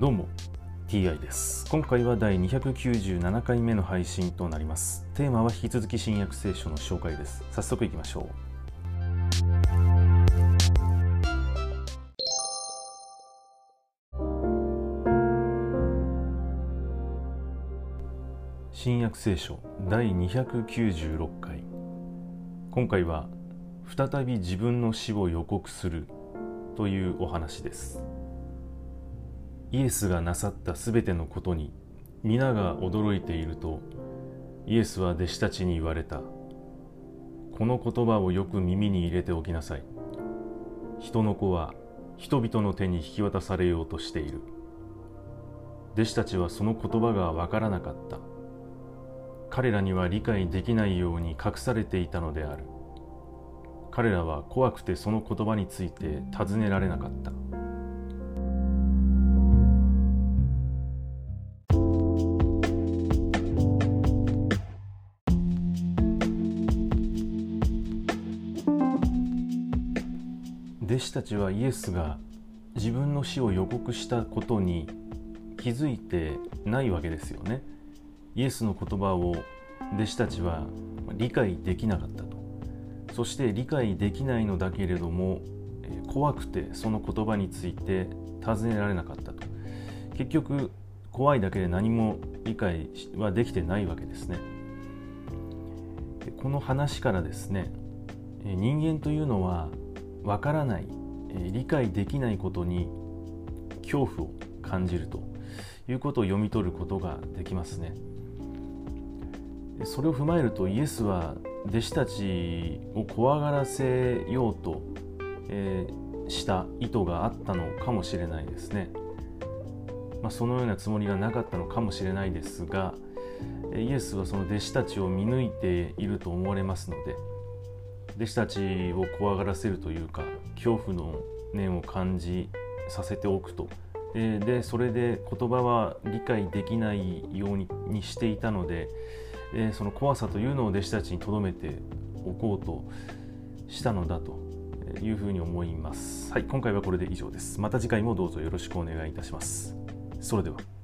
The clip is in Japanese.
どうも TI です。今回は第297回目の配信となります。テーマは引き続き新約聖書の紹介です。早速いきましょう。新約聖書第296回。今回は再び自分の死を予告するというお話です。イエスがなさったすべてのことに皆が驚いているとイエスは弟子たちに言われた。この言葉をよく耳に入れておきなさい。人の子は人々の手に引き渡されようとしている。弟子たちはその言葉がわからなかった。彼らには理解できないように隠されていたのである。彼らは怖くてその言葉について尋ねられなかった。弟子たちはイエスが自分の死を予告したことに気づいてないわけですよね。イエスの言葉を弟子たちは理解できなかったと。そして理解できないのだけれども怖くてその言葉について尋ねられなかったと。結局怖いだけで何も理解はできてないわけですね。この話からですね人間というのはわからない、え理解できないことに恐怖を感じるということを読み取ることができますね。それを踏まえるとイエスは弟子たちを怖がらせようと、え、した意図があったのかもしれないですね。まあ、そのようなつもりがなかったのかもしれないですがイエスはその弟子たちを見抜いていると思われますので弟子たちを怖がらせるというか恐怖の念を感じさせておくとでそれで言葉は理解できないようににしていたのでその怖さというのを弟子たちに留めておこうとしたのだというふうに思います。はい、今回はこれで以上です。また次回もどうぞよろしくお願いいたします。それでは。